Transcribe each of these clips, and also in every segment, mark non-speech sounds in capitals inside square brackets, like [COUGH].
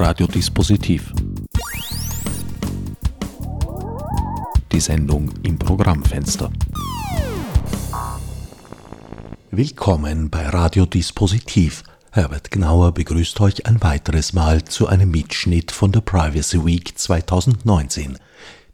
Radiodispositiv. Die Sendung im Programmfenster. Willkommen bei Radiodispositiv. Herbert Gnauer begrüßt euch ein weiteres Mal zu einem Mitschnitt von der Privacy Week 2019.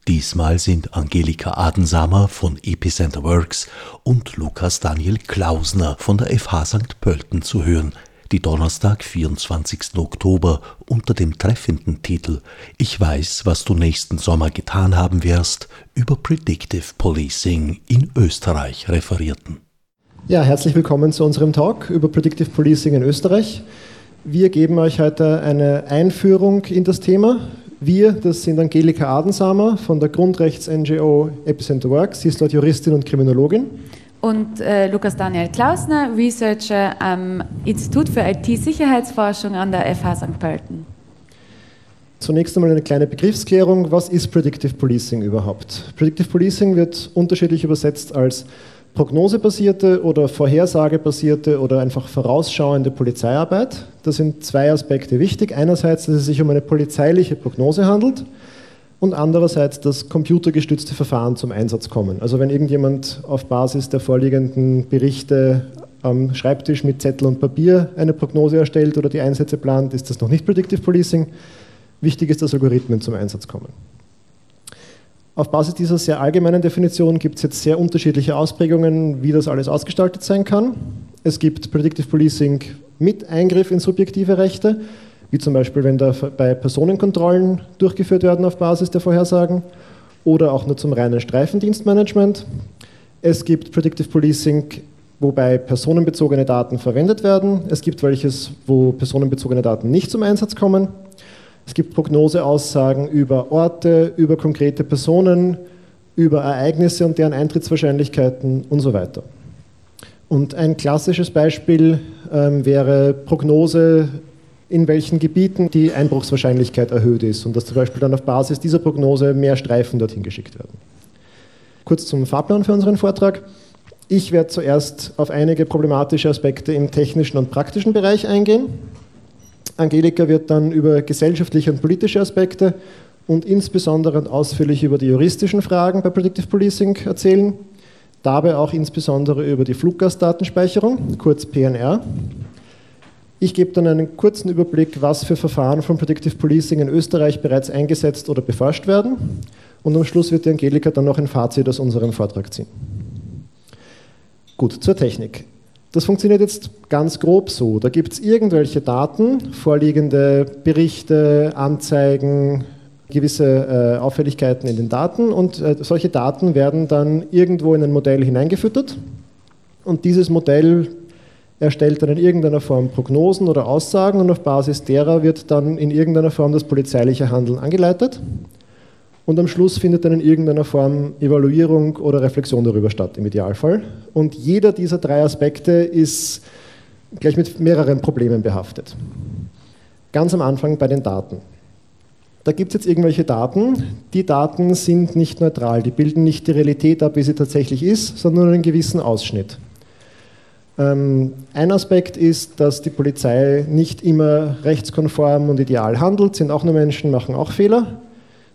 Diesmal sind Angelika Adensamer von Epicenter Works und Lukas Daniel Klausner von der FH St. Pölten zu hören – die Donnerstag, 24. Oktober unter dem treffenden Titel Ich weiß, was du nächsten Sommer getan haben wirst über Predictive Policing in Österreich referierten. Ja, herzlich willkommen zu unserem Talk über Predictive Policing in Österreich. Wir geben euch heute eine Einführung in das Thema. Wir, das sind Angelika Adensamer von der Grundrechts-NGO Epicenter Works. Sie ist dort Juristin und Kriminologin und äh, Lukas Daniel Klausner, Researcher am Institut für IT-Sicherheitsforschung an der FH St. Pölten. Zunächst einmal eine kleine Begriffsklärung. Was ist Predictive Policing überhaupt? Predictive Policing wird unterschiedlich übersetzt als prognosebasierte oder vorhersagebasierte oder einfach vorausschauende Polizeiarbeit. Da sind zwei Aspekte wichtig. Einerseits, dass es sich um eine polizeiliche Prognose handelt und andererseits dass computergestützte Verfahren zum Einsatz kommen. Also wenn irgendjemand auf Basis der vorliegenden Berichte am Schreibtisch mit Zettel und Papier eine Prognose erstellt oder die Einsätze plant, ist das noch nicht Predictive Policing. Wichtig ist, dass Algorithmen zum Einsatz kommen. Auf Basis dieser sehr allgemeinen Definition gibt es jetzt sehr unterschiedliche Ausprägungen, wie das alles ausgestaltet sein kann. Es gibt Predictive Policing mit Eingriff in subjektive Rechte wie zum Beispiel, wenn da bei Personenkontrollen durchgeführt werden auf Basis der Vorhersagen oder auch nur zum reinen Streifendienstmanagement. Es gibt Predictive Policing, wobei personenbezogene Daten verwendet werden. Es gibt welches, wo personenbezogene Daten nicht zum Einsatz kommen. Es gibt Prognoseaussagen über Orte, über konkrete Personen, über Ereignisse und deren Eintrittswahrscheinlichkeiten und so weiter. Und ein klassisches Beispiel ähm, wäre Prognose in welchen Gebieten die Einbruchswahrscheinlichkeit erhöht ist und dass zum Beispiel dann auf Basis dieser Prognose mehr Streifen dorthin geschickt werden. Kurz zum Fahrplan für unseren Vortrag. Ich werde zuerst auf einige problematische Aspekte im technischen und praktischen Bereich eingehen. Angelika wird dann über gesellschaftliche und politische Aspekte und insbesondere und ausführlich über die juristischen Fragen bei Predictive Policing erzählen. Dabei auch insbesondere über die Fluggastdatenspeicherung, kurz PNR. Ich gebe dann einen kurzen Überblick, was für Verfahren von Predictive Policing in Österreich bereits eingesetzt oder beforscht werden. Und am Schluss wird die Angelika dann noch ein Fazit aus unserem Vortrag ziehen. Gut, zur Technik. Das funktioniert jetzt ganz grob so. Da gibt es irgendwelche Daten, vorliegende Berichte, Anzeigen, gewisse äh, Auffälligkeiten in den Daten und äh, solche Daten werden dann irgendwo in ein Modell hineingefüttert und dieses Modell erstellt dann in irgendeiner Form Prognosen oder Aussagen und auf Basis derer wird dann in irgendeiner Form das polizeiliche Handeln angeleitet. Und am Schluss findet dann in irgendeiner Form Evaluierung oder Reflexion darüber statt, im Idealfall. Und jeder dieser drei Aspekte ist gleich mit mehreren Problemen behaftet. Ganz am Anfang bei den Daten. Da gibt es jetzt irgendwelche Daten. Die Daten sind nicht neutral, die bilden nicht die Realität ab, wie sie tatsächlich ist, sondern einen gewissen Ausschnitt. Ähm, ein Aspekt ist, dass die Polizei nicht immer rechtskonform und ideal handelt, sind auch nur Menschen, machen auch Fehler.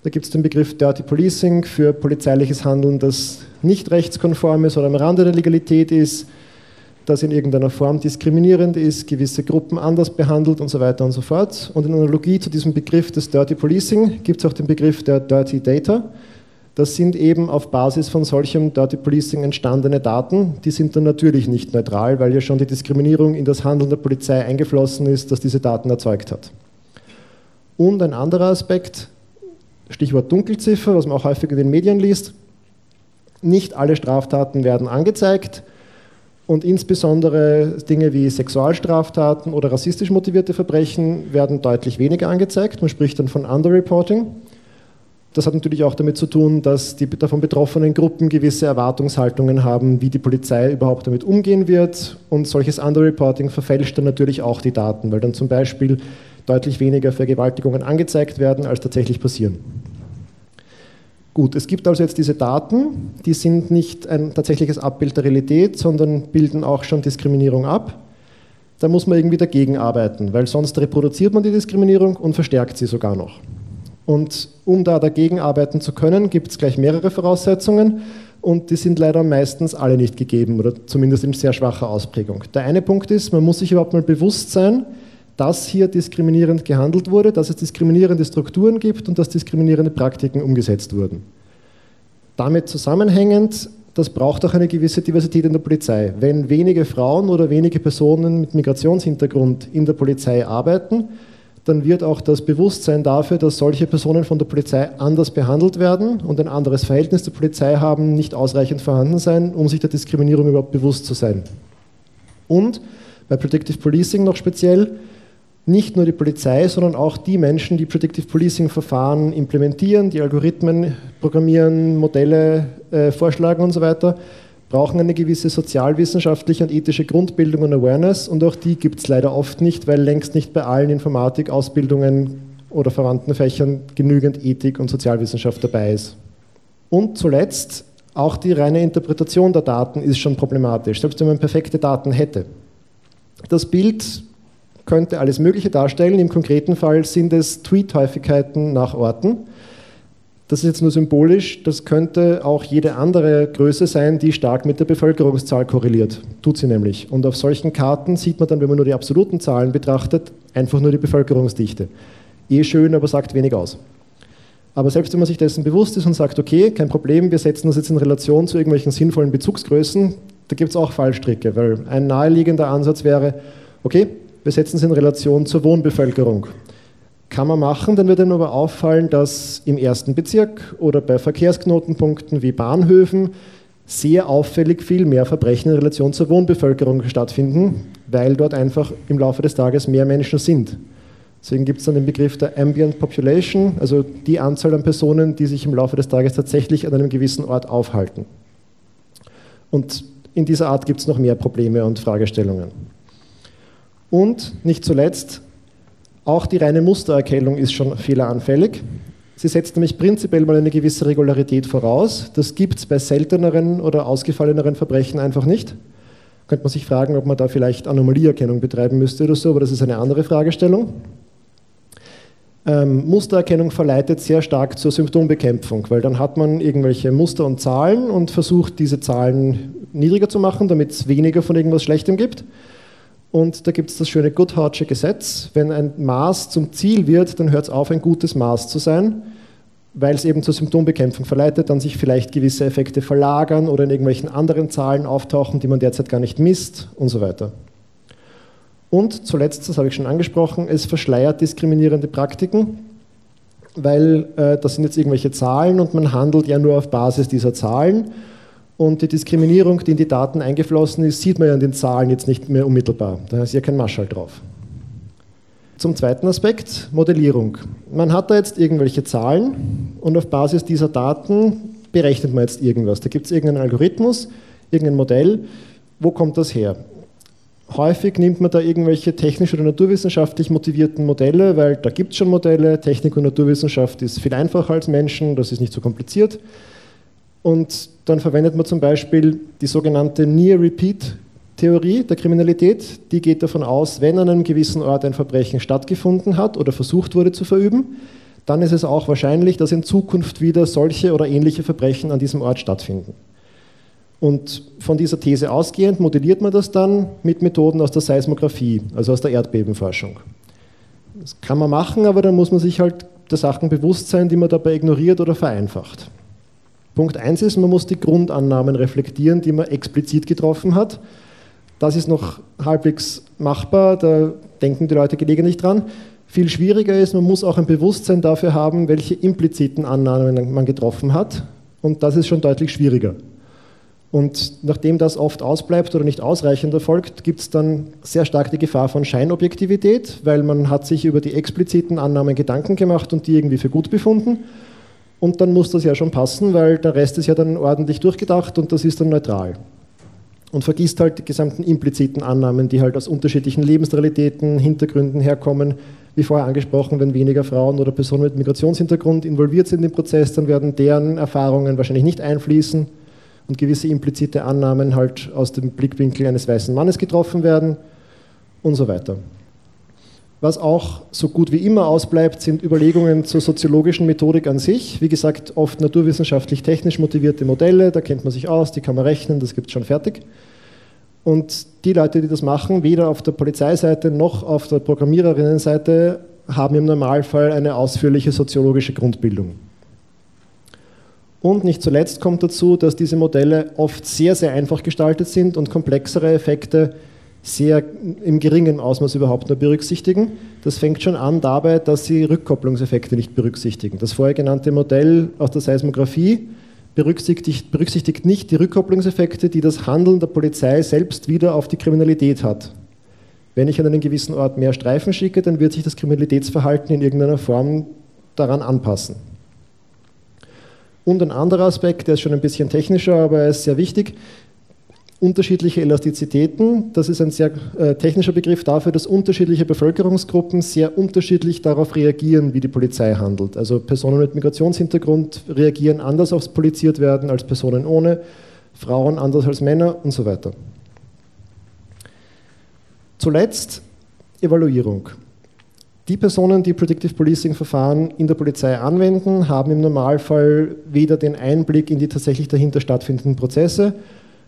Da gibt es den Begriff Dirty Policing für polizeiliches Handeln, das nicht rechtskonform ist oder am Rande der Legalität ist, das in irgendeiner Form diskriminierend ist, gewisse Gruppen anders behandelt und so weiter und so fort. Und in Analogie zu diesem Begriff des Dirty Policing gibt es auch den Begriff der Dirty Data. Das sind eben auf Basis von solchem Dirty Policing entstandene Daten. Die sind dann natürlich nicht neutral, weil ja schon die Diskriminierung in das Handeln der Polizei eingeflossen ist, das diese Daten erzeugt hat. Und ein anderer Aspekt, Stichwort Dunkelziffer, was man auch häufig in den Medien liest. Nicht alle Straftaten werden angezeigt und insbesondere Dinge wie Sexualstraftaten oder rassistisch motivierte Verbrechen werden deutlich weniger angezeigt. Man spricht dann von Underreporting. Das hat natürlich auch damit zu tun, dass die davon betroffenen Gruppen gewisse Erwartungshaltungen haben, wie die Polizei überhaupt damit umgehen wird. Und solches Underreporting verfälscht dann natürlich auch die Daten, weil dann zum Beispiel deutlich weniger Vergewaltigungen angezeigt werden, als tatsächlich passieren. Gut, es gibt also jetzt diese Daten, die sind nicht ein tatsächliches Abbild der Realität, sondern bilden auch schon Diskriminierung ab. da muss man irgendwie dagegen arbeiten, weil sonst reproduziert man die Diskriminierung und verstärkt sie sogar noch. Und um da dagegen arbeiten zu können, gibt es gleich mehrere Voraussetzungen und die sind leider meistens alle nicht gegeben oder zumindest in sehr schwacher Ausprägung. Der eine Punkt ist, man muss sich überhaupt mal bewusst sein, dass hier diskriminierend gehandelt wurde, dass es diskriminierende Strukturen gibt und dass diskriminierende Praktiken umgesetzt wurden. Damit zusammenhängend, das braucht auch eine gewisse Diversität in der Polizei. Wenn wenige Frauen oder wenige Personen mit Migrationshintergrund in der Polizei arbeiten, dann wird auch das Bewusstsein dafür, dass solche Personen von der Polizei anders behandelt werden und ein anderes Verhältnis zur Polizei haben, nicht ausreichend vorhanden sein, um sich der Diskriminierung überhaupt bewusst zu sein. Und bei Predictive Policing noch speziell, nicht nur die Polizei, sondern auch die Menschen, die Predictive Policing-Verfahren implementieren, die Algorithmen programmieren, Modelle äh, vorschlagen und so weiter, brauchen eine gewisse sozialwissenschaftliche und ethische Grundbildung und Awareness und auch die gibt es leider oft nicht, weil längst nicht bei allen Informatik-Ausbildungen oder verwandten Fächern genügend Ethik und Sozialwissenschaft dabei ist. Und zuletzt, auch die reine Interpretation der Daten ist schon problematisch, selbst wenn man perfekte Daten hätte. Das Bild könnte alles Mögliche darstellen. Im konkreten Fall sind es Tweet-Häufigkeiten nach Orten. Das ist jetzt nur symbolisch, das könnte auch jede andere Größe sein, die stark mit der Bevölkerungszahl korreliert. Tut sie nämlich. Und auf solchen Karten sieht man dann, wenn man nur die absoluten Zahlen betrachtet, einfach nur die Bevölkerungsdichte. Eh schön, aber sagt wenig aus. Aber selbst wenn man sich dessen bewusst ist und sagt, okay, kein Problem, wir setzen das jetzt in Relation zu irgendwelchen sinnvollen Bezugsgrößen, da gibt es auch Fallstricke, weil ein naheliegender Ansatz wäre, okay, wir setzen es in Relation zur Wohnbevölkerung. Kann man machen, dann wird Ihnen aber auffallen, dass im ersten Bezirk oder bei Verkehrsknotenpunkten wie Bahnhöfen sehr auffällig viel mehr Verbrechen in Relation zur Wohnbevölkerung stattfinden, weil dort einfach im Laufe des Tages mehr Menschen sind. Deswegen gibt es dann den Begriff der Ambient Population, also die Anzahl an Personen, die sich im Laufe des Tages tatsächlich an einem gewissen Ort aufhalten. Und in dieser Art gibt es noch mehr Probleme und Fragestellungen. Und nicht zuletzt, auch die reine Mustererkennung ist schon fehleranfällig. Sie setzt nämlich prinzipiell mal eine gewisse Regularität voraus. Das gibt es bei selteneren oder ausgefalleneren Verbrechen einfach nicht. Könnte man sich fragen, ob man da vielleicht Anomalieerkennung betreiben müsste oder so, aber das ist eine andere Fragestellung. Ähm, Mustererkennung verleitet sehr stark zur Symptombekämpfung, weil dann hat man irgendwelche Muster und Zahlen und versucht, diese Zahlen niedriger zu machen, damit es weniger von irgendwas Schlechtem gibt. Und da gibt es das schöne Goodhartsche Gesetz. Wenn ein Maß zum Ziel wird, dann hört es auf, ein gutes Maß zu sein, weil es eben zur Symptombekämpfung verleitet, dann sich vielleicht gewisse Effekte verlagern oder in irgendwelchen anderen Zahlen auftauchen, die man derzeit gar nicht misst und so weiter. Und zuletzt, das habe ich schon angesprochen, es verschleiert diskriminierende Praktiken, weil äh, das sind jetzt irgendwelche Zahlen und man handelt ja nur auf Basis dieser Zahlen und die Diskriminierung, die in die Daten eingeflossen ist, sieht man ja in den Zahlen jetzt nicht mehr unmittelbar. Da ist ja kein Marschall drauf. Zum zweiten Aspekt, Modellierung. Man hat da jetzt irgendwelche Zahlen und auf Basis dieser Daten berechnet man jetzt irgendwas. Da gibt es irgendeinen Algorithmus, irgendein Modell. Wo kommt das her? Häufig nimmt man da irgendwelche technisch oder naturwissenschaftlich motivierten Modelle, weil da gibt es schon Modelle. Technik und Naturwissenschaft ist viel einfacher als Menschen, das ist nicht so kompliziert. Und dann verwendet man zum Beispiel die sogenannte Near-Repeat-Theorie der Kriminalität. Die geht davon aus, wenn an einem gewissen Ort ein Verbrechen stattgefunden hat oder versucht wurde zu verüben, dann ist es auch wahrscheinlich, dass in Zukunft wieder solche oder ähnliche Verbrechen an diesem Ort stattfinden. Und von dieser These ausgehend modelliert man das dann mit Methoden aus der Seismographie, also aus der Erdbebenforschung. Das kann man machen, aber dann muss man sich halt der Sachen bewusst sein, die man dabei ignoriert oder vereinfacht. Punkt 1 ist, man muss die Grundannahmen reflektieren, die man explizit getroffen hat. Das ist noch halbwegs machbar, da denken die Leute gelegentlich dran. Viel schwieriger ist, man muss auch ein Bewusstsein dafür haben, welche impliziten Annahmen man getroffen hat. Und das ist schon deutlich schwieriger. Und nachdem das oft ausbleibt oder nicht ausreichend erfolgt, gibt es dann sehr stark die Gefahr von Scheinobjektivität, weil man hat sich über die expliziten Annahmen Gedanken gemacht und die irgendwie für gut befunden und dann muss das ja schon passen, weil der Rest ist ja dann ordentlich durchgedacht und das ist dann neutral. Und vergisst halt die gesamten impliziten Annahmen, die halt aus unterschiedlichen Lebensrealitäten, Hintergründen herkommen. Wie vorher angesprochen, wenn weniger Frauen oder Personen mit Migrationshintergrund involviert sind im Prozess, dann werden deren Erfahrungen wahrscheinlich nicht einfließen und gewisse implizite Annahmen halt aus dem Blickwinkel eines weißen Mannes getroffen werden. und so weiter. Was auch so gut wie immer ausbleibt, sind Überlegungen zur soziologischen Methodik an sich. Wie gesagt, oft naturwissenschaftlich-technisch motivierte Modelle, da kennt man sich aus, die kann man rechnen, das gibt es schon fertig. Und die Leute, die das machen, weder auf der Polizeiseite noch auf der Programmiererinnenseite, haben im Normalfall eine ausführliche soziologische Grundbildung. Und nicht zuletzt kommt dazu, dass diese Modelle oft sehr, sehr einfach gestaltet sind und komplexere Effekte sehr im geringen Ausmaß überhaupt nur berücksichtigen. Das fängt schon an dabei, dass sie Rückkopplungseffekte nicht berücksichtigen. Das vorher genannte Modell aus der Seismographie berücksichtigt, berücksichtigt nicht die Rückkopplungseffekte, die das Handeln der Polizei selbst wieder auf die Kriminalität hat. Wenn ich an einen gewissen Ort mehr Streifen schicke, dann wird sich das Kriminalitätsverhalten in irgendeiner Form daran anpassen. Und ein anderer Aspekt, der ist schon ein bisschen technischer, aber er ist sehr wichtig unterschiedliche Elastizitäten. Das ist ein sehr äh, technischer Begriff dafür, dass unterschiedliche Bevölkerungsgruppen sehr unterschiedlich darauf reagieren, wie die Polizei handelt. Also Personen mit Migrationshintergrund reagieren anders aufs Poliziert werden als Personen ohne, Frauen anders als Männer und so weiter. Zuletzt Evaluierung. Die Personen, die Predictive Policing-Verfahren in der Polizei anwenden, haben im Normalfall weder den Einblick in die tatsächlich dahinter stattfindenden Prozesse,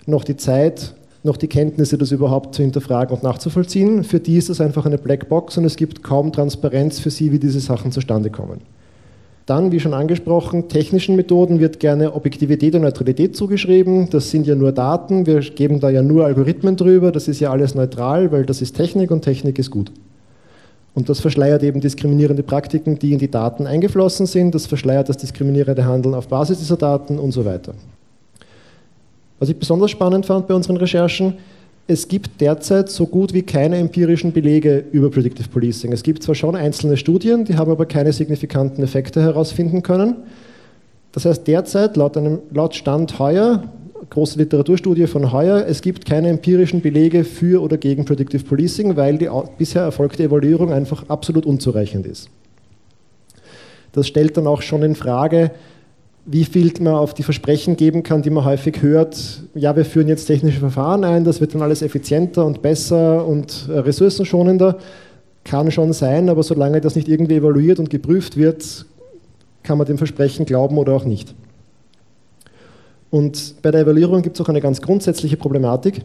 noch die Zeit, noch die Kenntnisse, das überhaupt zu hinterfragen und nachzuvollziehen. Für die ist das einfach eine Blackbox und es gibt kaum Transparenz für sie, wie diese Sachen zustande kommen. Dann, wie schon angesprochen, technischen Methoden wird gerne Objektivität und Neutralität zugeschrieben. Das sind ja nur Daten, wir geben da ja nur Algorithmen drüber, das ist ja alles neutral, weil das ist Technik und Technik ist gut. Und das verschleiert eben diskriminierende Praktiken, die in die Daten eingeflossen sind, das verschleiert das diskriminierende Handeln auf Basis dieser Daten und so weiter. Was ich besonders spannend fand bei unseren Recherchen, es gibt derzeit so gut wie keine empirischen Belege über Predictive Policing. Es gibt zwar schon einzelne Studien, die haben aber keine signifikanten Effekte herausfinden können. Das heißt, derzeit, laut, einem, laut Stand Heuer, große Literaturstudie von Heuer, es gibt keine empirischen Belege für oder gegen Predictive Policing, weil die bisher erfolgte Evaluierung einfach absolut unzureichend ist. Das stellt dann auch schon in Frage, wie viel man auf die Versprechen geben kann, die man häufig hört. Ja, wir führen jetzt technische Verfahren ein, das wird dann alles effizienter und besser und äh, ressourcenschonender. Kann schon sein, aber solange das nicht irgendwie evaluiert und geprüft wird, kann man dem Versprechen glauben oder auch nicht. Und bei der Evaluierung gibt es auch eine ganz grundsätzliche Problematik.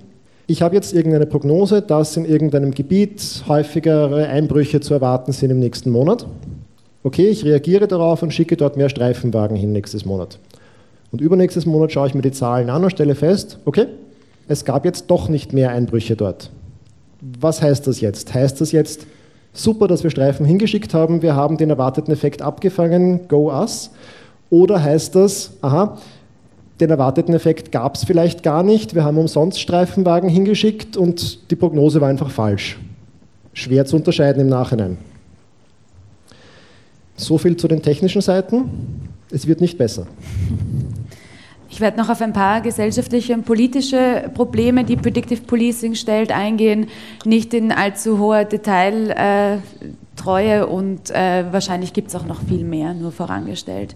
Ich habe jetzt irgendeine Prognose, dass in irgendeinem Gebiet häufigere Einbrüche zu erwarten sind im nächsten Monat okay, ich reagiere darauf und schicke dort mehr Streifenwagen hin nächstes Monat. Und übernächstes Monat schaue ich mir die Zahlen an und stelle fest, okay, es gab jetzt doch nicht mehr Einbrüche dort. Was heißt das jetzt? Heißt das jetzt, super, dass wir Streifen hingeschickt haben, wir haben den erwarteten Effekt abgefangen, go us? Oder heißt das, aha, den erwarteten Effekt gab es vielleicht gar nicht, wir haben umsonst Streifenwagen hingeschickt und die Prognose war einfach falsch. Schwer zu unterscheiden im Nachhinein. So viel zu den technischen Seiten. Es wird nicht besser. Ich werde noch auf ein paar gesellschaftliche und politische Probleme, die Predictive Policing stellt, eingehen. Nicht in allzu hoher Detailtreue und äh, wahrscheinlich gibt es auch noch viel mehr, nur vorangestellt.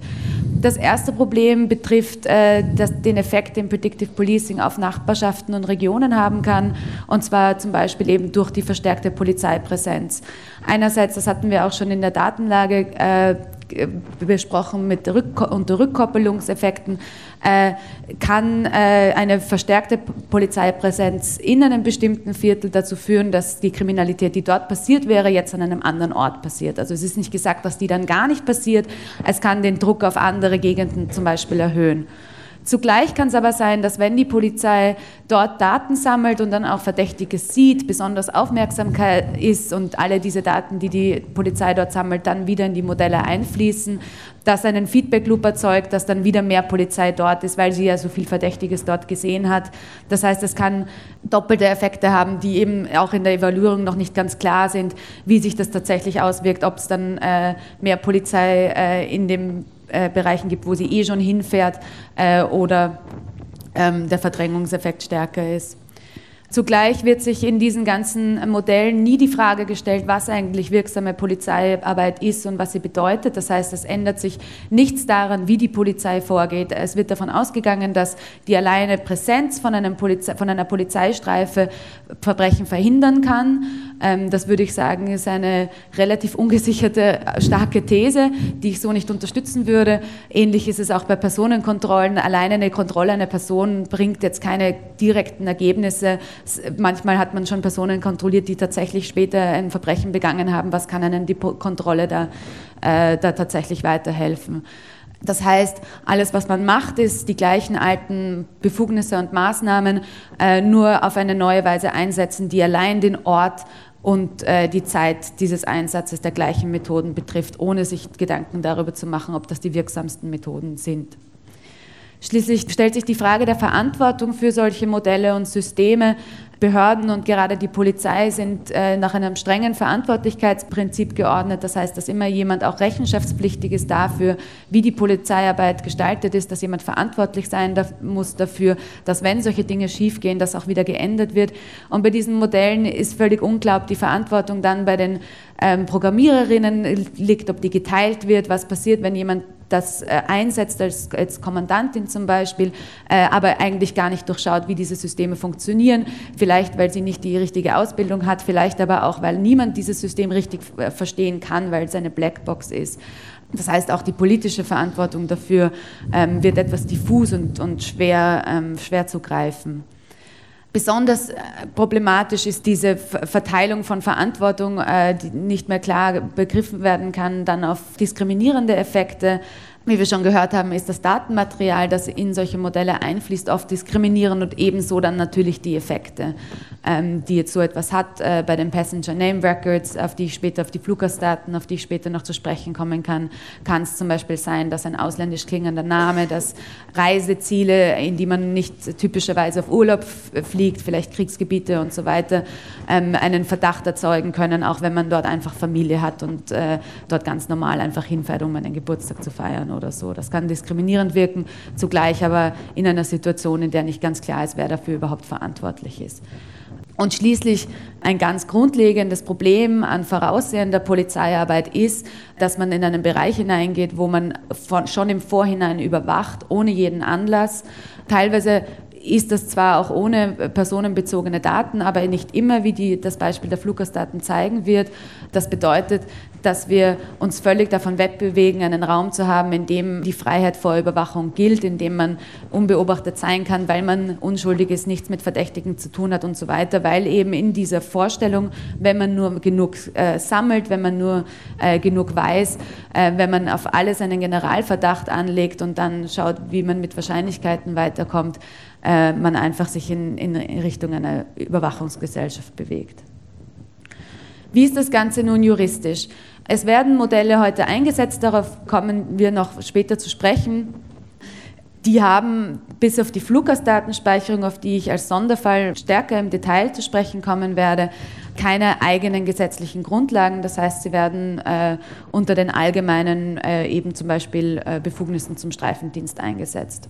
Das erste Problem betrifft äh, das, den Effekt, den Predictive Policing auf Nachbarschaften und Regionen haben kann, und zwar zum Beispiel eben durch die verstärkte Polizeipräsenz. Einerseits, das hatten wir auch schon in der Datenlage äh, besprochen mit Rück unter Rückkoppelungseffekten, äh, kann äh, eine verstärkte Polizeipräsenz in einem bestimmten Viertel dazu führen, dass die Kriminalität, die dort passiert wäre, jetzt an einem anderen Ort passiert. Also es ist nicht gesagt, dass die dann gar nicht passiert. Es kann den Druck auf andere Gegenden zum Beispiel erhöhen. Zugleich kann es aber sein, dass wenn die Polizei dort Daten sammelt und dann auch Verdächtiges sieht, besonders Aufmerksamkeit ist und alle diese Daten, die die Polizei dort sammelt, dann wieder in die Modelle einfließen, dass einen Feedback-Loop erzeugt, dass dann wieder mehr Polizei dort ist, weil sie ja so viel Verdächtiges dort gesehen hat. Das heißt, es kann doppelte Effekte haben, die eben auch in der Evaluierung noch nicht ganz klar sind, wie sich das tatsächlich auswirkt, ob es dann äh, mehr Polizei äh, in dem äh, Bereichen gibt, wo sie eh schon hinfährt äh, oder ähm, der Verdrängungseffekt stärker ist. Zugleich wird sich in diesen ganzen Modellen nie die Frage gestellt, was eigentlich wirksame Polizeiarbeit ist und was sie bedeutet. Das heißt, es ändert sich nichts daran, wie die Polizei vorgeht. Es wird davon ausgegangen, dass die alleine Präsenz von, Polizei, von einer Polizeistreife Verbrechen verhindern kann. Ähm, das würde ich sagen, ist eine relativ ungesicherte, starke These, die ich so nicht unterstützen würde. Ähnlich ist es auch bei Personenkontrollen. Alleine eine Kontrolle einer Person bringt jetzt keine direkten Ergebnisse Manchmal hat man schon Personen kontrolliert, die tatsächlich später ein Verbrechen begangen haben. Was kann einem die Kontrolle da, äh, da tatsächlich weiterhelfen? Das heißt, alles, was man macht, ist die gleichen alten Befugnisse und Maßnahmen äh, nur auf eine neue Weise einsetzen, die allein den Ort und äh, die Zeit dieses Einsatzes der gleichen Methoden betrifft, ohne sich Gedanken darüber zu machen, ob das die wirksamsten Methoden sind. Schließlich stellt sich die Frage der Verantwortung für solche Modelle und Systeme. Behörden und gerade die Polizei sind äh, nach einem strengen Verantwortlichkeitsprinzip geordnet. Das heißt, dass immer jemand auch rechenschaftspflichtig ist dafür, wie die Polizeiarbeit gestaltet ist, dass jemand verantwortlich sein muss dafür, dass wenn solche Dinge schiefgehen, das auch wieder geändert wird. Und bei diesen Modellen ist völlig ob die Verantwortung dann bei den ähm, Programmiererinnen liegt, ob die geteilt wird, was passiert, wenn jemand das äh, einsetzt als, als Kommandantin zum Beispiel, äh, aber eigentlich gar nicht durchschaut, wie diese Systeme funktionieren. Vielleicht, weil sie nicht die richtige Ausbildung hat, vielleicht aber auch, weil niemand dieses System richtig äh, verstehen kann, weil es eine Blackbox ist. Das heißt, auch die politische Verantwortung dafür ähm, wird etwas diffus und, und schwer, ähm, schwer zu greifen. Besonders äh, problematisch ist diese Verteilung von Verantwortung, äh, die nicht mehr klar begriffen werden kann, dann auf diskriminierende Effekte wie wir schon gehört haben, ist das Datenmaterial, das in solche Modelle einfließt, oft diskriminierend und ebenso dann natürlich die Effekte, ähm, die jetzt so etwas hat äh, bei den Passenger Name Records, auf die ich später, auf die Fluggastdaten, auf die ich später noch zu sprechen kommen kann, kann es zum Beispiel sein, dass ein ausländisch klingender Name, dass Reiseziele, in die man nicht typischerweise auf Urlaub fliegt, vielleicht Kriegsgebiete und so weiter, ähm, einen Verdacht erzeugen können, auch wenn man dort einfach Familie hat und äh, dort ganz normal einfach hinfährt, um einen Geburtstag zu feiern oder so. Das kann diskriminierend wirken, zugleich aber in einer Situation, in der nicht ganz klar ist, wer dafür überhaupt verantwortlich ist. Und schließlich ein ganz grundlegendes Problem an voraussehender Polizeiarbeit ist, dass man in einen Bereich hineingeht, wo man schon im Vorhinein überwacht, ohne jeden Anlass. Teilweise ist das zwar auch ohne personenbezogene Daten, aber nicht immer, wie die, das Beispiel der Fluggastdaten zeigen wird. Das bedeutet, dass wir uns völlig davon wegbewegen, einen Raum zu haben, in dem die Freiheit vor Überwachung gilt, in dem man unbeobachtet sein kann, weil man unschuldig ist, nichts mit Verdächtigen zu tun hat und so weiter, weil eben in dieser Vorstellung, wenn man nur genug äh, sammelt, wenn man nur äh, genug weiß, äh, wenn man auf alles einen Generalverdacht anlegt und dann schaut, wie man mit Wahrscheinlichkeiten weiterkommt, äh, man einfach sich in, in Richtung einer Überwachungsgesellschaft bewegt. Wie ist das Ganze nun juristisch? Es werden Modelle heute eingesetzt, darauf kommen wir noch später zu sprechen. Die haben bis auf die Fluggastdatenspeicherung, auf die ich als Sonderfall stärker im Detail zu sprechen kommen werde, keine eigenen gesetzlichen Grundlagen. Das heißt, sie werden äh, unter den allgemeinen äh, eben zum Beispiel äh, Befugnissen zum Streifendienst eingesetzt.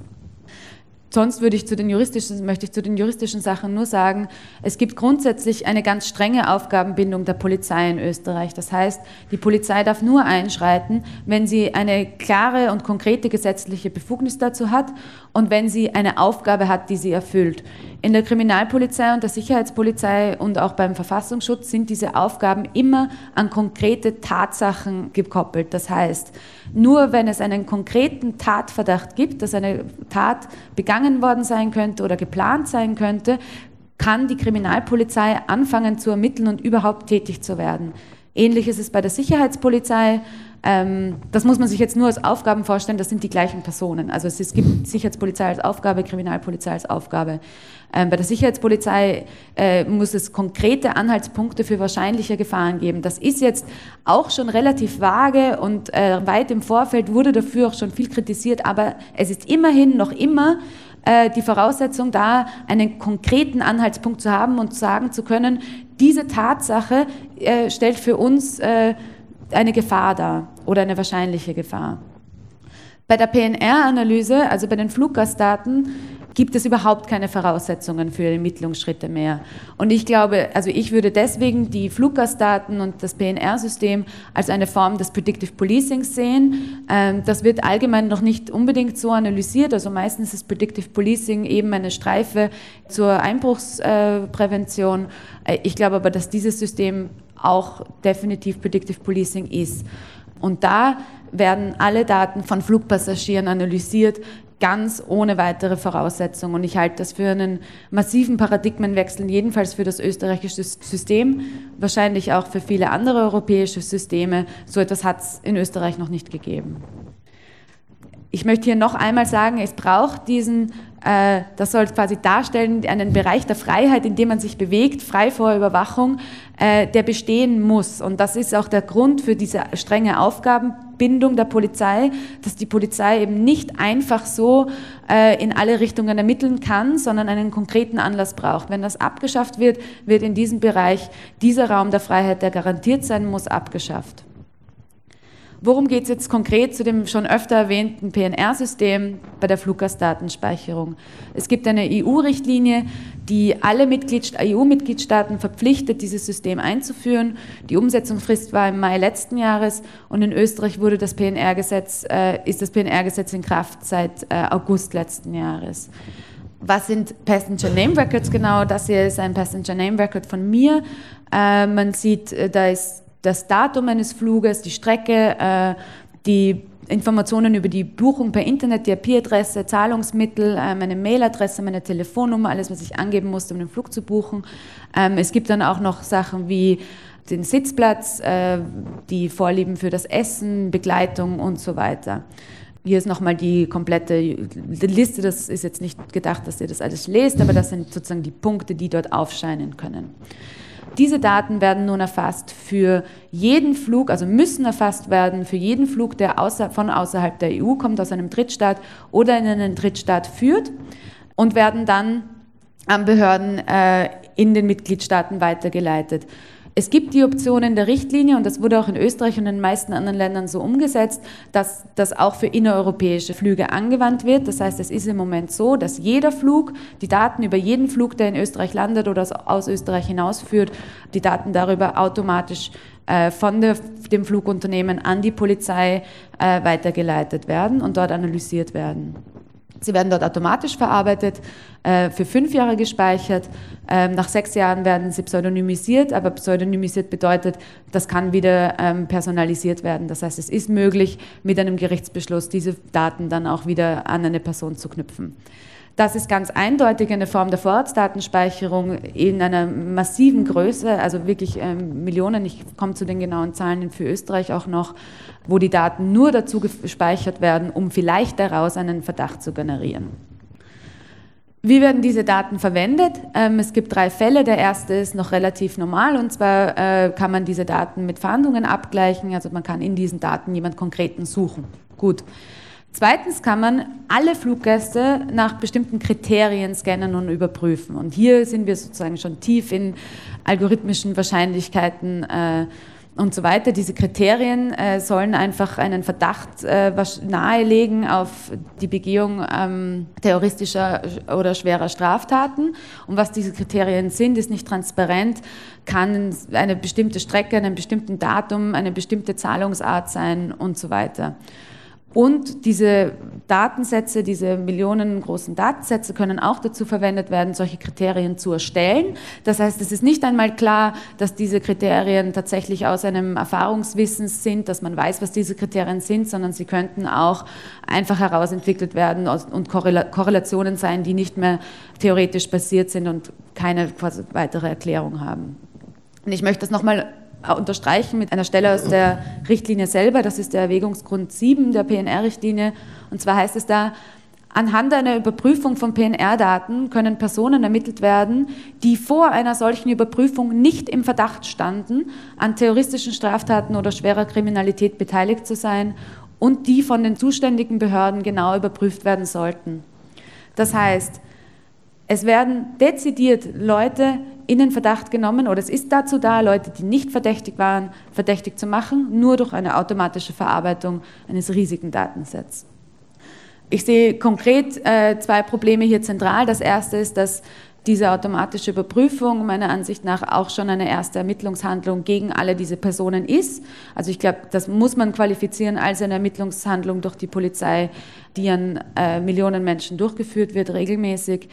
Sonst würde ich zu den juristischen, möchte ich zu den juristischen Sachen nur sagen, es gibt grundsätzlich eine ganz strenge Aufgabenbindung der Polizei in Österreich. Das heißt, die Polizei darf nur einschreiten, wenn sie eine klare und konkrete gesetzliche Befugnis dazu hat und wenn sie eine Aufgabe hat, die sie erfüllt. In der Kriminalpolizei und der Sicherheitspolizei und auch beim Verfassungsschutz sind diese Aufgaben immer an konkrete Tatsachen gekoppelt. Das heißt, nur wenn es einen konkreten Tatverdacht gibt, dass eine Tat begangen worden sein könnte oder geplant sein könnte, kann die Kriminalpolizei anfangen zu ermitteln und überhaupt tätig zu werden. Ähnlich ist es bei der Sicherheitspolizei. Ähm, das muss man sich jetzt nur als Aufgaben vorstellen, das sind die gleichen Personen. Also es, gibt Sicherheitspolizei als Aufgabe, Kriminalpolizei als Aufgabe. Ähm, bei der Sicherheitspolizei äh, muss es konkrete Anhaltspunkte für wahrscheinliche Gefahren geben. Das ist jetzt auch schon relativ vage und äh, weit im Vorfeld wurde dafür auch schon viel kritisiert, aber es ist immerhin noch immer äh, die Voraussetzung da, einen konkreten Anhaltspunkt zu haben und sagen zu können, diese Tatsache stellt für uns eine Gefahr dar oder eine wahrscheinliche Gefahr. Bei der PNR-Analyse, also bei den Fluggastdaten, gibt es überhaupt keine Voraussetzungen für Ermittlungsschritte mehr. Und ich glaube, also ich würde deswegen die Fluggastdaten und das PNR-System als eine Form des Predictive Policings sehen. Ähm, das wird allgemein noch nicht unbedingt so analysiert. Also meistens ist Predictive Policing eben eine Streife zur Einbruchsprävention. Äh, ich glaube aber, dass dieses System auch definitiv Predictive Policing ist. Und da werden alle Daten von Flugpassagieren analysiert, ganz ohne weitere Voraussetzungen. Und ich halte das für einen massiven Paradigmenwechsel, jedenfalls für das österreichische System, wahrscheinlich auch für viele andere europäische Systeme. So etwas hat es in Österreich noch nicht gegeben. Ich möchte hier noch einmal sagen, es braucht diesen das soll quasi darstellen, einen Bereich der Freiheit, in dem man sich bewegt, frei vor Überwachung, äh, der bestehen muss. Und das ist auch der Grund für diese strenge Aufgabenbindung der Polizei, dass die Polizei eben nicht einfach so äh, in alle Richtungen ermitteln kann, sondern einen konkreten Anlass braucht. Wenn das abgeschafft wird, wird in diesem Bereich dieser Raum der Freiheit, der garantiert sein muss, abgeschafft. Worum geht es jetzt konkret zu dem schon öfter erwähnten PNR-System bei der Fluggastdatenspeicherung? Es gibt eine EU-Richtlinie, die alle EU-Mitgliedstaaten verpflichtet, dieses System einzuführen. Die Umsetzungsfrist war im Mai letzten Jahres und in Österreich wurde das PNR-Gesetz, äh, ist das PNR-Gesetz in Kraft seit äh, August letzten Jahres. Was sind Passenger Name Records genau? Das hier ist ein Passenger Name Record von mir. Äh, man sieht, äh, da ist das Datum eines Fluges, die Strecke, äh, die Informationen über die Buchung per Internet, die IP-Adresse, Zahlungsmittel, äh, meine Mailadresse, meine Telefonnummer, alles, was ich angeben musste, um den Flug zu buchen. Ähm, es gibt dann auch noch Sachen wie den Sitzplatz, äh, die Vorlieben für das Essen, Begleitung und so weiter. Hier ist nochmal die komplette Liste, das ist jetzt nicht gedacht, dass ihr das alles lest, aber das sind sozusagen die Punkte, die dort aufscheinen können. Diese Daten werden nun erfasst für jeden Flug, also müssen erfasst werden für jeden Flug, der außer, von außerhalb der EU kommt, aus einem Drittstaat oder in einen Drittstaat führt und werden dann an Behörden äh, in den Mitgliedstaaten weitergeleitet. Es gibt die Option in der Richtlinie, und das wurde auch in Österreich und in den meisten anderen Ländern so umgesetzt, dass das auch für innereuropäische Flüge angewandt wird. Das heißt, es ist im Moment so, dass jeder Flug, die Daten über jeden Flug, der in Österreich landet oder aus Österreich hinausführt, die Daten darüber automatisch äh, von der, dem Flugunternehmen an die Polizei äh, weitergeleitet werden und dort analysiert werden. Sie werden dort automatisch verarbeitet, äh, für fünf Jahre gespeichert. Ähm, nach sechs Jahren werden sie pseudonymisiert, aber pseudonymisiert bedeutet, das kann wieder ähm, personalisiert werden. Das heißt, es ist möglich, mit einem Gerichtsbeschluss diese Daten dann auch wieder an eine Person zu knüpfen. Das ist ganz eindeutig eine Form der Vorratsdatenspeicherung in einer massiven Größe, also wirklich ähm, Millionen. Ich komme zu den genauen Zahlen für Österreich auch noch, wo die Daten nur dazu gespeichert werden, um vielleicht daraus einen Verdacht zu generieren. Wie werden diese Daten verwendet? Ähm, es gibt drei Fälle. Der erste ist noch relativ normal und zwar äh, kann man diese Daten mit Verhandlungen abgleichen. Also man kann in diesen Daten jemand Konkreten suchen. Gut. Zweitens kann man alle Fluggäste nach bestimmten Kriterien scannen und überprüfen. Und hier sind wir sozusagen schon tief in algorithmischen Wahrscheinlichkeiten äh, und so weiter. Diese Kriterien äh, sollen einfach einen Verdacht äh, nahelegen auf die Begehung ähm, terroristischer oder schwerer Straftaten. Und was diese Kriterien sind, ist nicht transparent, kann eine bestimmte Strecke, einem bestimmten Datum, eine bestimmte Zahlungsart sein und so weiter. Und diese Datensätze, diese millionengroßen Datensätze können auch dazu verwendet werden, solche Kriterien zu erstellen. Das heißt, es ist nicht einmal klar, dass diese Kriterien tatsächlich aus einem Erfahrungswissen sind, dass man weiß, was diese Kriterien sind, sondern sie könnten auch einfach herausentwickelt werden und Korrelationen sein, die nicht mehr theoretisch basiert sind und keine weitere Erklärung haben. Und ich möchte das nochmal unterstreichen mit einer Stelle aus der Richtlinie selber. Das ist der Erwägungsgrund 7 der PNR-Richtlinie. Und zwar heißt es da, Anhand einer Überprüfung von PNR-Daten können Personen ermittelt werden, die vor einer solchen Überprüfung nicht im Verdacht standen, an terroristischen Straftaten oder schwerer Kriminalität beteiligt zu sein und die von den zuständigen Behörden genau überprüft werden sollten. Das heißt, es werden dezidiert Leute in den Verdacht genommen oder es ist dazu da, Leute, die nicht verdächtig waren, verdächtig zu machen, nur durch eine automatische Verarbeitung eines riesigen Datensets. Ich sehe konkret äh, zwei Probleme hier zentral. Das erste ist, dass diese automatische Überprüfung meiner Ansicht nach auch schon eine erste Ermittlungshandlung gegen alle diese Personen ist. Also ich glaube, das muss man qualifizieren als eine Ermittlungshandlung durch die Polizei, die an äh, Millionen Menschen durchgeführt wird, regelmäßig.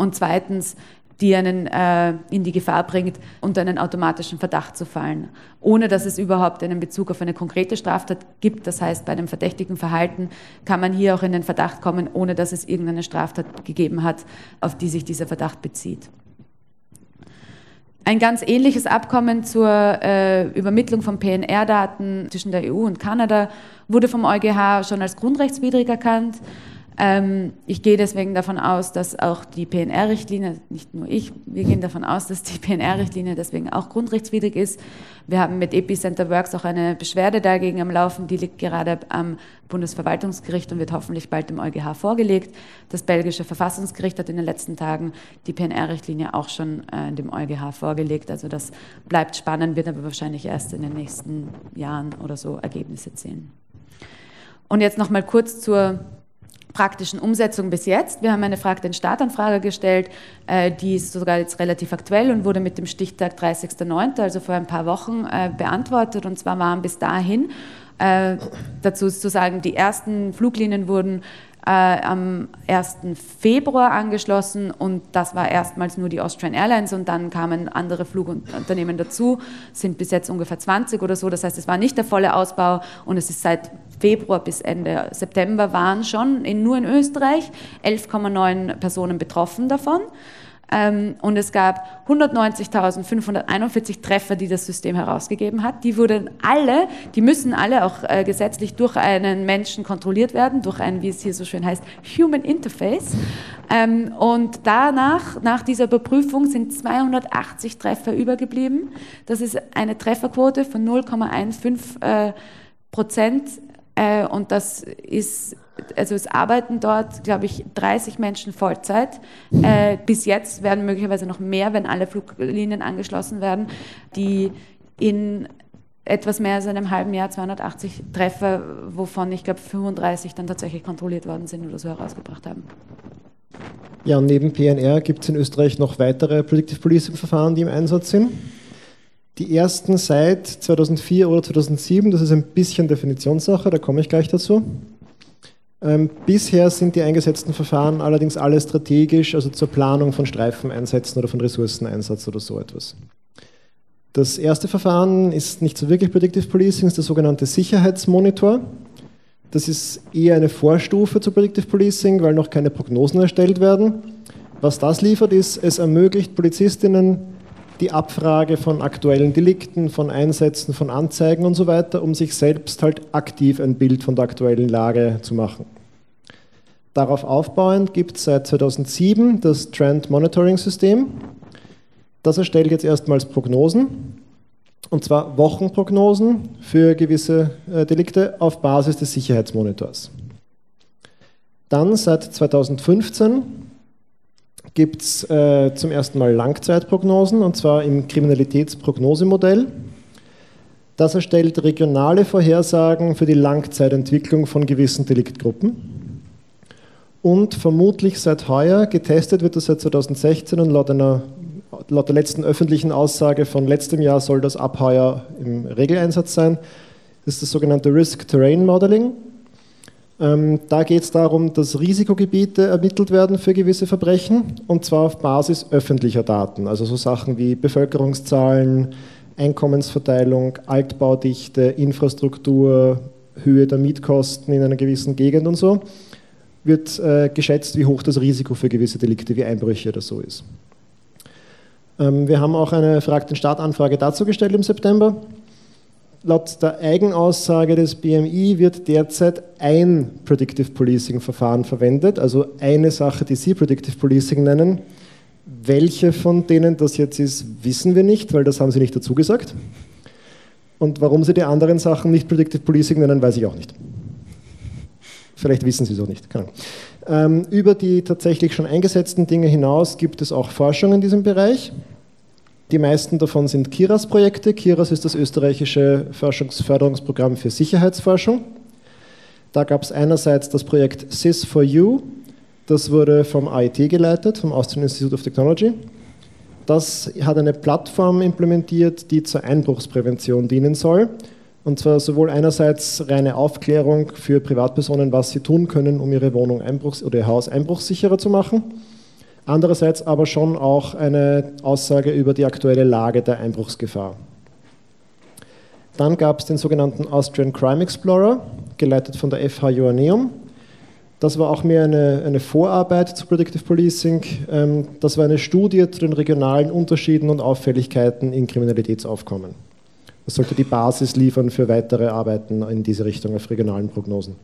Und zweitens, die einen äh, in die Gefahr bringt, unter einen automatischen Verdacht zu fallen, ohne dass es überhaupt einen Bezug auf eine konkrete Straftat gibt. Das heißt, bei einem verdächtigen Verhalten kann man hier auch in den Verdacht kommen, ohne dass es irgendeine Straftat gegeben hat, auf die sich dieser Verdacht bezieht. Ein ganz ähnliches Abkommen zur äh, Übermittlung von PNR-Daten zwischen der EU und Kanada wurde vom EuGH schon als grundrechtswidrig erkannt. Ähm, ich gehe deswegen davon aus, dass auch die PNR-Richtlinie, nicht nur ich, wir gehen davon aus, dass die PNR-Richtlinie deswegen auch grundrechtswidrig ist. Wir haben mit Epicenter Works auch eine Beschwerde dagegen am Laufen, die liegt gerade am Bundesverwaltungsgericht und wird hoffentlich bald dem EuGH vorgelegt. Das belgische Verfassungsgericht hat in den letzten Tagen die PNR-Richtlinie auch schon äh, dem EuGH vorgelegt. Also das bleibt spannend, wird aber wahrscheinlich erst in den nächsten Jahren oder so Ergebnisse ziehen. Und jetzt noch mal kurz zur praktischen Umsetzung bis jetzt. Wir haben eine Frag den Staat-Anfrage gestellt, äh, die ist sogar jetzt relativ aktuell und wurde mit dem Stichtag 30.09., also vor ein paar Wochen, äh, beantwortet. Und zwar waren bis dahin, äh, dazu ist zu sagen, die ersten Fluglinien wurden am 1. Februar angeschlossen und das war erstmals nur die Austrian Airlines und dann kamen andere Flugunternehmen dazu, sind bis jetzt ungefähr 20 oder so. Das heißt, es war nicht der volle Ausbau und es ist seit Februar bis Ende September waren schon in, nur in Österreich 11,9 Personen betroffen davon. Ähm, und es gab 190.541 Treffer, die das System herausgegeben hat. Die wurden alle, die müssen alle auch äh, gesetzlich durch einen Menschen kontrolliert werden, durch ein, wie es hier so schön heißt, Human Interface. Ähm, und danach, nach dieser Überprüfung, sind 280 Treffer übergeblieben. Das ist eine Trefferquote von 0,15 äh, Prozent äh, und das ist, also es arbeiten dort, glaube ich, 30 Menschen Vollzeit. Äh, bis jetzt werden möglicherweise noch mehr, wenn alle Fluglinien angeschlossen werden, die in etwas mehr als einem halben Jahr 280 Treffer, wovon ich glaube 35 dann tatsächlich kontrolliert worden sind oder so herausgebracht haben. Ja, neben PNR gibt es in Österreich noch weitere Predictive Policing Verfahren, die im Einsatz sind. Die ersten seit 2004 oder 2007, das ist ein bisschen Definitionssache, da komme ich gleich dazu. Ähm, bisher sind die eingesetzten Verfahren allerdings alle strategisch, also zur Planung von Streifeneinsätzen oder von Ressourceneinsatz oder so etwas. Das erste Verfahren ist nicht so wirklich Predictive Policing, ist der sogenannte Sicherheitsmonitor. Das ist eher eine Vorstufe zu Predictive Policing, weil noch keine Prognosen erstellt werden. Was das liefert, ist, es ermöglicht Polizistinnen die Abfrage von aktuellen Delikten, von Einsätzen, von Anzeigen und so weiter, um sich selbst halt aktiv ein Bild von der aktuellen Lage zu machen. Darauf aufbauend gibt es seit 2007 das Trend Monitoring System. Das erstellt jetzt erstmals Prognosen, und zwar Wochenprognosen für gewisse äh, Delikte auf Basis des Sicherheitsmonitors. Dann seit 2015 gibt es äh, zum ersten Mal Langzeitprognosen, und zwar im Kriminalitätsprognosemodell. Das erstellt regionale Vorhersagen für die Langzeitentwicklung von gewissen Deliktgruppen. Und vermutlich seit heuer, getestet wird das seit 2016 und laut, einer, laut der letzten öffentlichen Aussage von letztem Jahr soll das ab heuer im Regeleinsatz sein. Das ist das sogenannte Risk Terrain Modeling. Ähm, da geht es darum, dass Risikogebiete ermittelt werden für gewisse Verbrechen und zwar auf Basis öffentlicher Daten, also so Sachen wie Bevölkerungszahlen, Einkommensverteilung, Altbaudichte, Infrastruktur, Höhe der Mietkosten in einer gewissen Gegend und so, wird äh, geschätzt, wie hoch das Risiko für gewisse Delikte wie Einbrüche oder so ist. Ähm, wir haben auch eine Frag den Staat-Anfrage dazu gestellt im September laut der Eigenaussage des BMI wird derzeit ein Predictive Policing Verfahren verwendet, also eine Sache, die Sie Predictive Policing nennen. Welche von denen das jetzt ist, wissen wir nicht, weil das haben Sie nicht dazu gesagt. Und warum Sie die anderen Sachen nicht Predictive Policing nennen, weiß ich auch nicht. Vielleicht wissen Sie es auch nicht. Ähm, über die tatsächlich schon eingesetzten Dinge hinaus gibt es auch Forschung in diesem Bereich. Die meisten davon sind KIRAS-Projekte. KIRAS ist das österreichische Forschungsförderungsprogramm für Sicherheitsforschung. Da gab es einerseits das Projekt SIS4U, das wurde vom AIT geleitet, vom Austrian Institute of Technology. Das hat eine Plattform implementiert, die zur Einbruchsprävention dienen soll. Und zwar sowohl einerseits reine Aufklärung für Privatpersonen, was sie tun können, um ihre Wohnung einbruchs oder ihr Haus einbruchssicherer zu machen. Andererseits aber schon auch eine Aussage über die aktuelle Lage der Einbruchsgefahr. Dann gab es den sogenannten Austrian Crime Explorer, geleitet von der FH Joanneum. Das war auch mehr eine, eine Vorarbeit zu Predictive Policing. Ähm, das war eine Studie zu den regionalen Unterschieden und Auffälligkeiten in Kriminalitätsaufkommen. Das sollte die Basis liefern für weitere Arbeiten in diese Richtung auf regionalen Prognosen.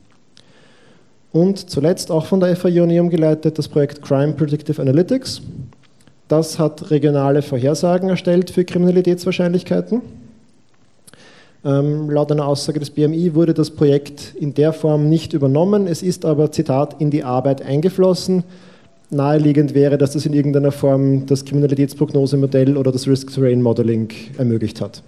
Und zuletzt auch von der FA Ioneum geleitet das Projekt Crime Predictive Analytics. Das hat regionale Vorhersagen erstellt für Kriminalitätswahrscheinlichkeiten. Ähm, laut einer Aussage des BMI wurde das Projekt in der Form nicht übernommen. Es ist aber, Zitat, in die Arbeit eingeflossen. Naheliegend wäre, dass das in irgendeiner Form das Kriminalitätsprognosemodell oder das Risk Terrain Modeling ermöglicht hat.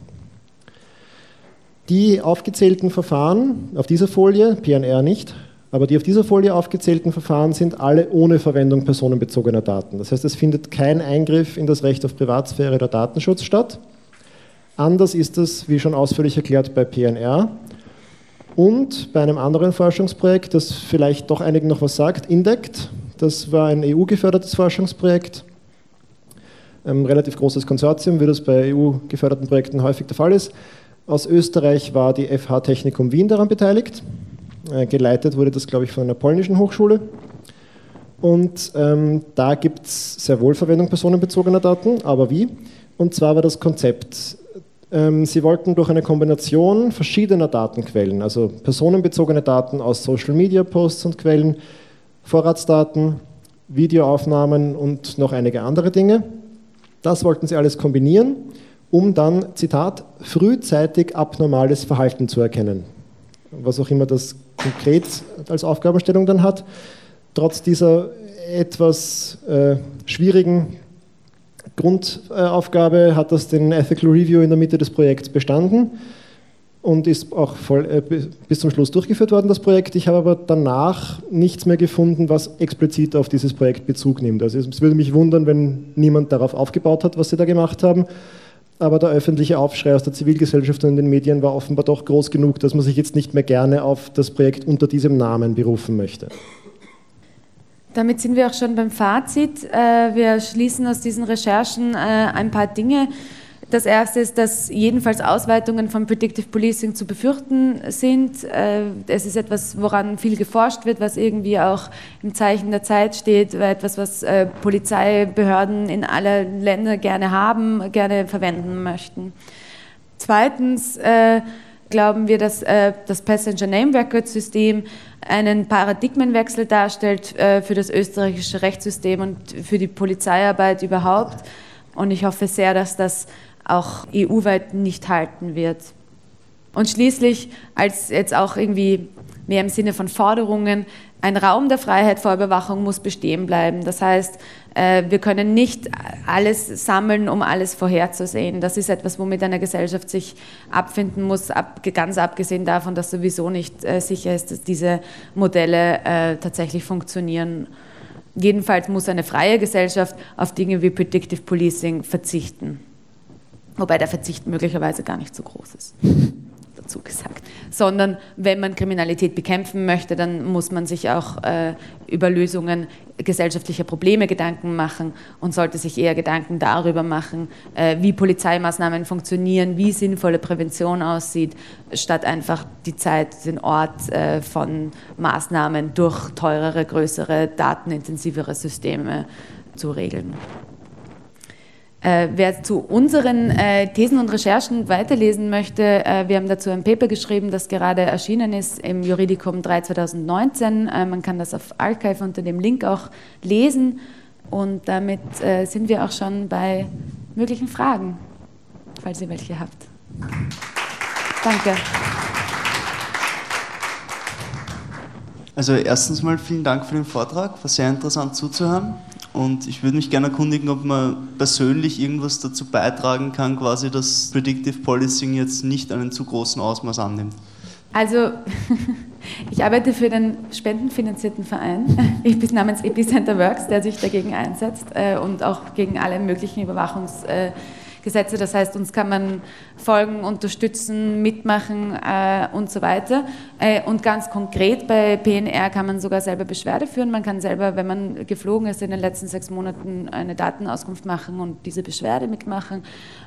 Die aufgezählten Verfahren auf dieser Folie, PNR nicht, aber die auf dieser Folie aufgezählten Verfahren sind alle ohne Verwendung personenbezogener Daten. Das heißt, es findet kein Eingriff in das Recht auf Privatsphäre oder Datenschutz statt. Anders ist es, wie schon ausführlich erklärt, bei PNR und bei einem anderen Forschungsprojekt, das vielleicht doch einigen noch was sagt, INDECT. Das war ein EU-gefördertes Forschungsprojekt, ein relativ großes Konsortium, wie das bei EU-geförderten Projekten häufig der Fall ist. Aus Österreich war die FH Technikum Wien daran beteiligt. Äh, geleitet wurde das, glaube ich, von einer polnischen Hochschule. Und ähm, da gibt es sehr wohl Verwendung personenbezogener Daten, aber wie? Und zwar war das Konzept, ähm, Sie wollten durch eine Kombination verschiedener Datenquellen, also personenbezogene Daten aus Social-Media-Posts und Quellen, Vorratsdaten, Videoaufnahmen und noch einige andere Dinge, das wollten Sie alles kombinieren, um dann, Zitat, frühzeitig abnormales Verhalten zu erkennen. Was auch immer das konkret als Aufgabenstellung dann hat. Trotz dieser etwas äh, schwierigen Grundaufgabe hat das den Ethical Review in der Mitte des Projekts bestanden und ist auch voll, äh, bis zum Schluss durchgeführt worden, das Projekt. Ich habe aber danach nichts mehr gefunden, was explizit auf dieses Projekt Bezug nimmt. Also es würde mich wundern, wenn niemand darauf aufgebaut hat, was sie da gemacht haben. Aber der öffentliche Aufschrei aus der Zivilgesellschaft und in den Medien war offenbar doch groß genug, dass man sich jetzt nicht mehr gerne auf das Projekt unter diesem Namen berufen möchte. Damit sind wir auch schon beim Fazit. Äh, wir schließen aus diesen Recherchen äh, ein paar Dinge. Das erste ist, dass jedenfalls Ausweitungen von Predictive Policing zu befürchten sind. Äh, es ist etwas, woran viel geforscht wird, was irgendwie auch im Zeichen der Zeit steht, etwas, was Polizeibehörden in aller Länder gerne haben, gerne verwenden möchten. Zweitens glauben wir, dass das Passenger Name Record System einen Paradigmenwechsel darstellt äh, für das österreichische Rechtssystem und für die Polizeiarbeit überhaupt. Und ich hoffe sehr, dass das auch EU-weit nicht halten wird. Und schließlich, als jetzt auch irgendwie mehr im Sinne von Forderungen, ein Raum der Freiheit vor Überwachung muss bestehen bleiben. Das heißt, äh, wir können nicht alles sammeln, um alles vorherzusehen. Das ist etwas, womit eine Gesellschaft sich abfinden muss, ganz abgesehen davon, dass sowieso nicht äh, sicher ist, dass diese Modelle äh, tatsächlich funktionieren. Jedenfalls muss eine freie Gesellschaft auf Dinge wie Predictive Policing verzichten. Wobei der Verzicht möglicherweise gar nicht so groß ist [LAUGHS] dazu gesagt, sondern wenn man Kriminalität bekämpfen möchte, dann muss man sich auch äh, über Lösungen gesellschaftlicher Probleme Gedanken machen und sollte sich eher Gedanken darüber machen, äh, wie Polizeimaßnahmen funktionieren, wie sinnvolle Prävention aussieht, statt einfach die Zeit, den Ort äh, von Maßnahmen durch teurere, größere, datenintensivere Systeme zu regeln. Äh, wer zu unseren äh, Thesen und Recherchen weiterlesen möchte, äh, wir haben dazu ein Paper geschrieben, das gerade erschienen ist im Juridikum 3 2019. Äh, man kann das auf Archive unter dem Link auch lesen. Und damit äh, sind wir auch schon bei möglichen Fragen, falls ihr welche habt. Danke. Also erstens mal vielen Dank für den Vortrag, war sehr interessant zuzuhören. Und ich würde mich gerne erkundigen, ob man persönlich irgendwas dazu beitragen kann, quasi, dass Predictive Policing jetzt nicht einen zu großen Ausmaß annimmt. Also, [LAUGHS] ich arbeite für den spendenfinanzierten Verein [LAUGHS] namens Epicenter Works, der sich dagegen einsetzt äh, und auch gegen alle möglichen Überwachungsgesetze. Das heißt, uns kann man folgen, unterstützen, mitmachen äh, und so weiter. Äh, und ganz konkret bei PNR kann man sogar selber Beschwerde führen. Man kann selber, wenn man geflogen ist, in den letzten sechs Monaten eine Datenauskunft machen und diese Beschwerde mitmachen.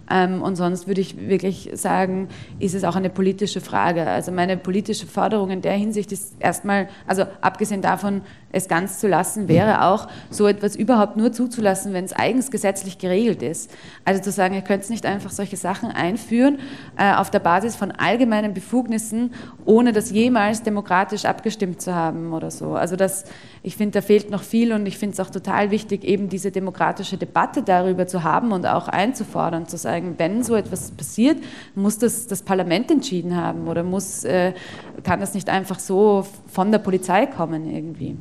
Ähm, und sonst würde ich wirklich sagen, ist es auch eine politische Frage. Also meine politische Forderung in der Hinsicht ist erstmal, also abgesehen davon, es ganz zu lassen, wäre auch, so etwas überhaupt nur zuzulassen, wenn es eigens gesetzlich geregelt ist. Also zu sagen, ihr könnt nicht einfach solche Sachen einführen äh, auf der Basis von allgemeinen Befugnissen, ohne das jemals demokratisch abgestimmt zu haben oder so. Also das, ich finde, da fehlt noch viel und ich finde es auch total wichtig, eben diese demokratische Debatte darüber zu haben und auch einzufordern, zu sagen, wenn so etwas passiert, muss das das Parlament entschieden haben oder muss, äh, kann das nicht einfach so von der Polizei kommen irgendwie.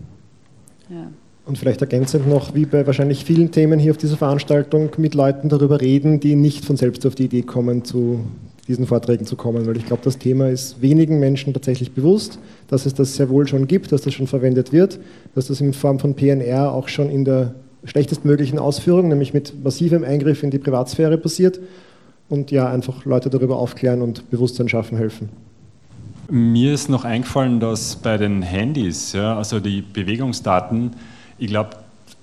Ja. Und vielleicht ergänzend noch, wie bei wahrscheinlich vielen Themen hier auf dieser Veranstaltung, mit Leuten darüber reden, die nicht von selbst auf die Idee kommen, zu diesen Vorträgen zu kommen, weil ich glaube, das Thema ist wenigen Menschen tatsächlich bewusst, dass es das sehr wohl schon gibt, dass das schon verwendet wird, dass das in Form von PNR auch schon in der schlechtestmöglichen Ausführung, nämlich mit massivem Eingriff in die Privatsphäre passiert und ja, einfach Leute darüber aufklären und Bewusstsein schaffen helfen. Mir ist noch eingefallen, dass bei den Handys, ja, also die Bewegungsdaten, ich glaube,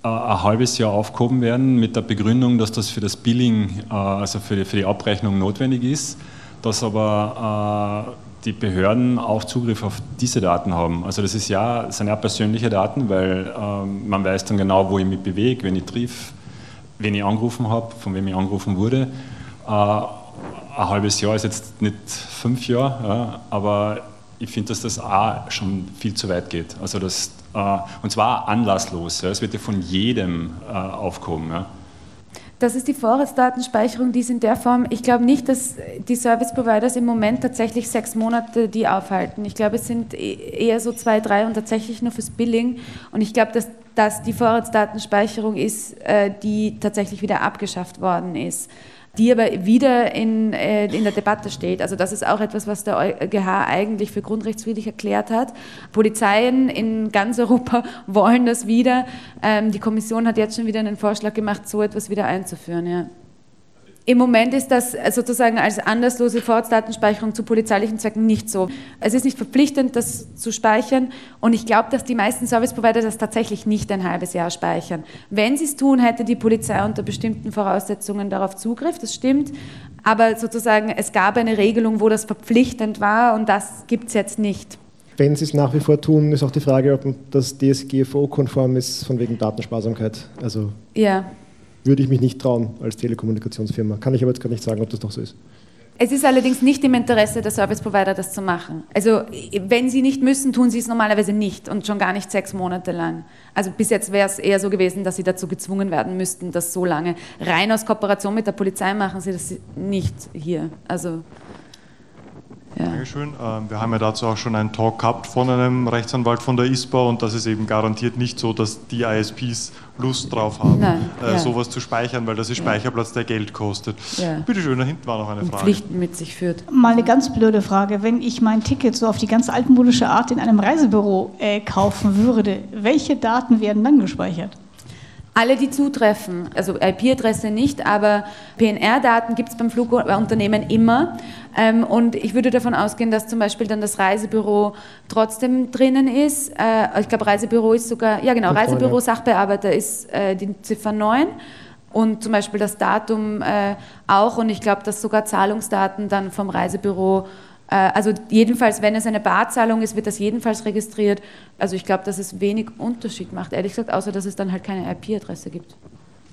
ein halbes Jahr aufgehoben werden mit der Begründung, dass das für das Billing, äh, also für die, für die Abrechnung notwendig ist, dass aber äh, die Behörden auch Zugriff auf diese Daten haben. Also das ist ja, sind ja persönliche Daten, weil ähm, man weiß dann genau, wo ich mich bewege, wenn ich triff, wen ich angerufen habe, von wem ich angerufen wurde. Äh, ein halbes Jahr ist jetzt nicht fünf Jahre, ja, aber ich finde, dass das auch schon viel zu weit geht. Also das, äh, und zwar anlasslos. Es wird ja von jedem äh, aufkommen. Das ist die Vorratsdatenspeicherung, die ist in der Form, ich glaube nicht, dass die Service Providers im Moment tatsächlich sechs Monate die aufhalten. Ich glaube, es sind e-, eher so zwei, drei und tatsächlich nur fürs Billing. Und ich glaube, dass das die Vorratsdatenspeicherung ist, äh, die tatsächlich wieder abgeschafft worden ist die aber wieder in, äh, in der Debatte steht. Also das ist auch etwas, was der EuGH eigentlich für grundrechtswidrig erklärt hat. Polizeien in ganz Europa [LAUGHS] wollen das wieder. Ähm, die Kommission hat jetzt schon wieder einen Vorschlag gemacht, so etwas wieder einzuführen. Ja. Im Moment ist das sozusagen als anderslose Vorratsdatenspeicherung zu polizeilichen Zwecken nicht so. Es ist nicht verpflichtend, das zu speichern und ich glaube, dass die meisten Service Provider das tatsächlich nicht ein halbes Jahr speichern. Wenn sie es tun, hätte die Polizei unter bestimmten Voraussetzungen darauf Zugriff, das stimmt, aber sozusagen es gab eine Regelung, wo das verpflichtend war und das gibt es jetzt nicht. Wenn sie es nach wie vor tun, ist auch die Frage, ob das DSGVO-konform ist, von wegen Datensparsamkeit. Also ja würde ich mich nicht trauen als Telekommunikationsfirma. Kann ich aber jetzt gar nicht sagen, ob das noch so ist. Es ist allerdings nicht im Interesse der Service Provider, das zu machen. Also wenn sie nicht müssen, tun sie es normalerweise nicht und schon gar nicht sechs Monate lang. Also bis jetzt wäre es eher so gewesen, dass sie dazu gezwungen werden müssten, das so lange. Rein aus Kooperation mit der Polizei machen sie das nicht hier. Also ja. Dankeschön. Ähm, wir haben ja dazu auch schon einen Talk gehabt von einem Rechtsanwalt von der ISPA und das ist eben garantiert nicht so, dass die ISPs Lust drauf haben, Nein, äh, ja. sowas zu speichern, weil das ist Speicherplatz, der Geld kostet. Ja. Bitte schön, da hinten war noch eine Frage. Pflichten mit sich führt. Mal eine ganz blöde Frage. Wenn ich mein Ticket so auf die ganz altmodische Art in einem Reisebüro äh, kaufen würde, welche Daten werden dann gespeichert? Alle, die zutreffen, also IP-Adresse nicht, aber PNR-Daten gibt es beim Flugunternehmen immer. Ähm, und ich würde davon ausgehen, dass zum Beispiel dann das Reisebüro trotzdem drinnen ist. Äh, ich glaube, Reisebüro ist sogar, ja genau, Reisebüro Sachbearbeiter ist äh, die Ziffer 9 und zum Beispiel das Datum äh, auch. Und ich glaube, dass sogar Zahlungsdaten dann vom Reisebüro also jedenfalls, wenn es eine Barzahlung ist, wird das jedenfalls registriert. Also ich glaube, dass es wenig Unterschied macht, ehrlich gesagt, außer dass es dann halt keine IP-Adresse gibt.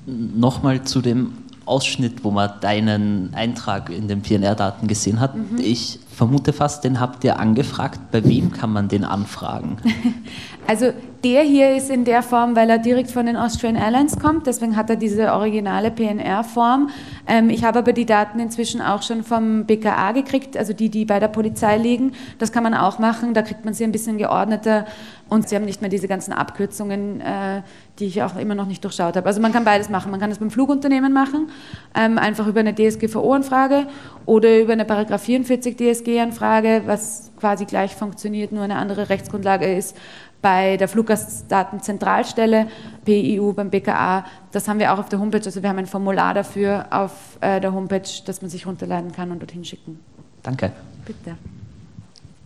Nochmal zu dem Ausschnitt, wo man deinen Eintrag in den PNR-Daten gesehen hat. Mhm. Ich vermute fast, den habt ihr angefragt. Bei wem kann man den anfragen? [LAUGHS] also Der hier ist in der Form, weil er direkt von den Austrian Airlines kommt, deswegen hat er diese originale PNR-Form. Ähm, ich habe aber die Daten inzwischen auch schon vom BKA gekriegt, also die, die bei der Polizei liegen. Das kann man auch machen, da kriegt man sie ein bisschen geordneter und sie haben nicht mehr diese ganzen Abkürzungen, äh, die ich auch immer noch nicht durchschaut habe. Also man kann beides machen. Man kann das beim Flugunternehmen machen, ähm, einfach über eine DSGVO-Anfrage oder über eine Paragraph 44 DSG-Anfrage, was quasi gleich funktioniert, nur eine andere Rechtsgrundlage ist bei der Fluggastdatenzentralstelle, PIU beim BKA. Das haben wir auch auf der Homepage. Also wir haben ein Formular dafür auf äh, der Homepage, das man sich runterladen kann und dorthin schicken. Danke. Bitte.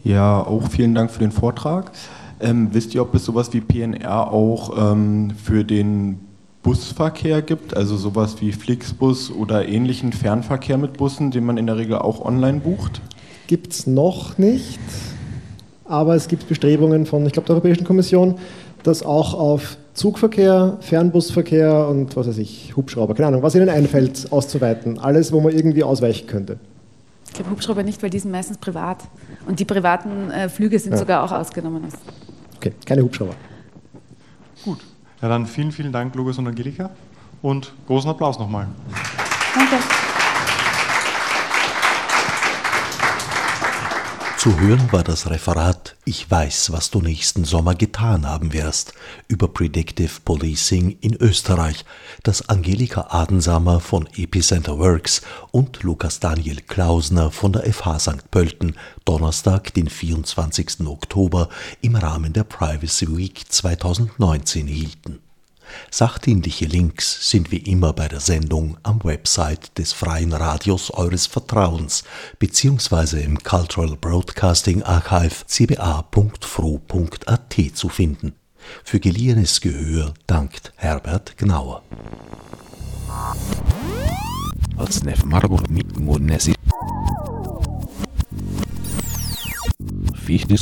Ja, auch vielen Dank für den Vortrag. Ähm, wisst ihr, ob es sowas wie PNR auch ähm, für den Busverkehr gibt, also sowas wie Flixbus oder ähnlichen Fernverkehr mit Bussen, den man in der Regel auch online bucht? Gibt es noch nicht aber es gibt Bestrebungen von, ich glaube, der Europäischen Kommission, das auch auf Zugverkehr, Fernbusverkehr und was weiß ich, Hubschrauber, keine Ahnung, was Ihnen einfällt, auszuweiten. Alles, wo man irgendwie ausweichen könnte. Ich glaube Hubschrauber nicht, weil die sind meistens privat. Und die privaten äh, Flüge sind ja. sogar auch ausgenommen. Okay, keine Hubschrauber. Gut. Ja, dann vielen, vielen Dank, Lukas und Angelika. Und großen Applaus nochmal. Danke. Zu hören war das Referat Ich weiß, was du nächsten Sommer getan haben wirst über Predictive Policing in Österreich, das Angelika Adensamer von Epicenter Works und Lukas Daniel Klausner von der FH St. Pölten Donnerstag, den 24. Oktober im Rahmen der Privacy Week 2019 hielten. Sachdienliche Links sind wie immer bei der Sendung am Website des Freien Radios eures Vertrauens beziehungsweise im Cultural Broadcasting Archive cba.fro.at zu finden. Für geliehenes Gehör dankt Herbert Gnauer. Fichte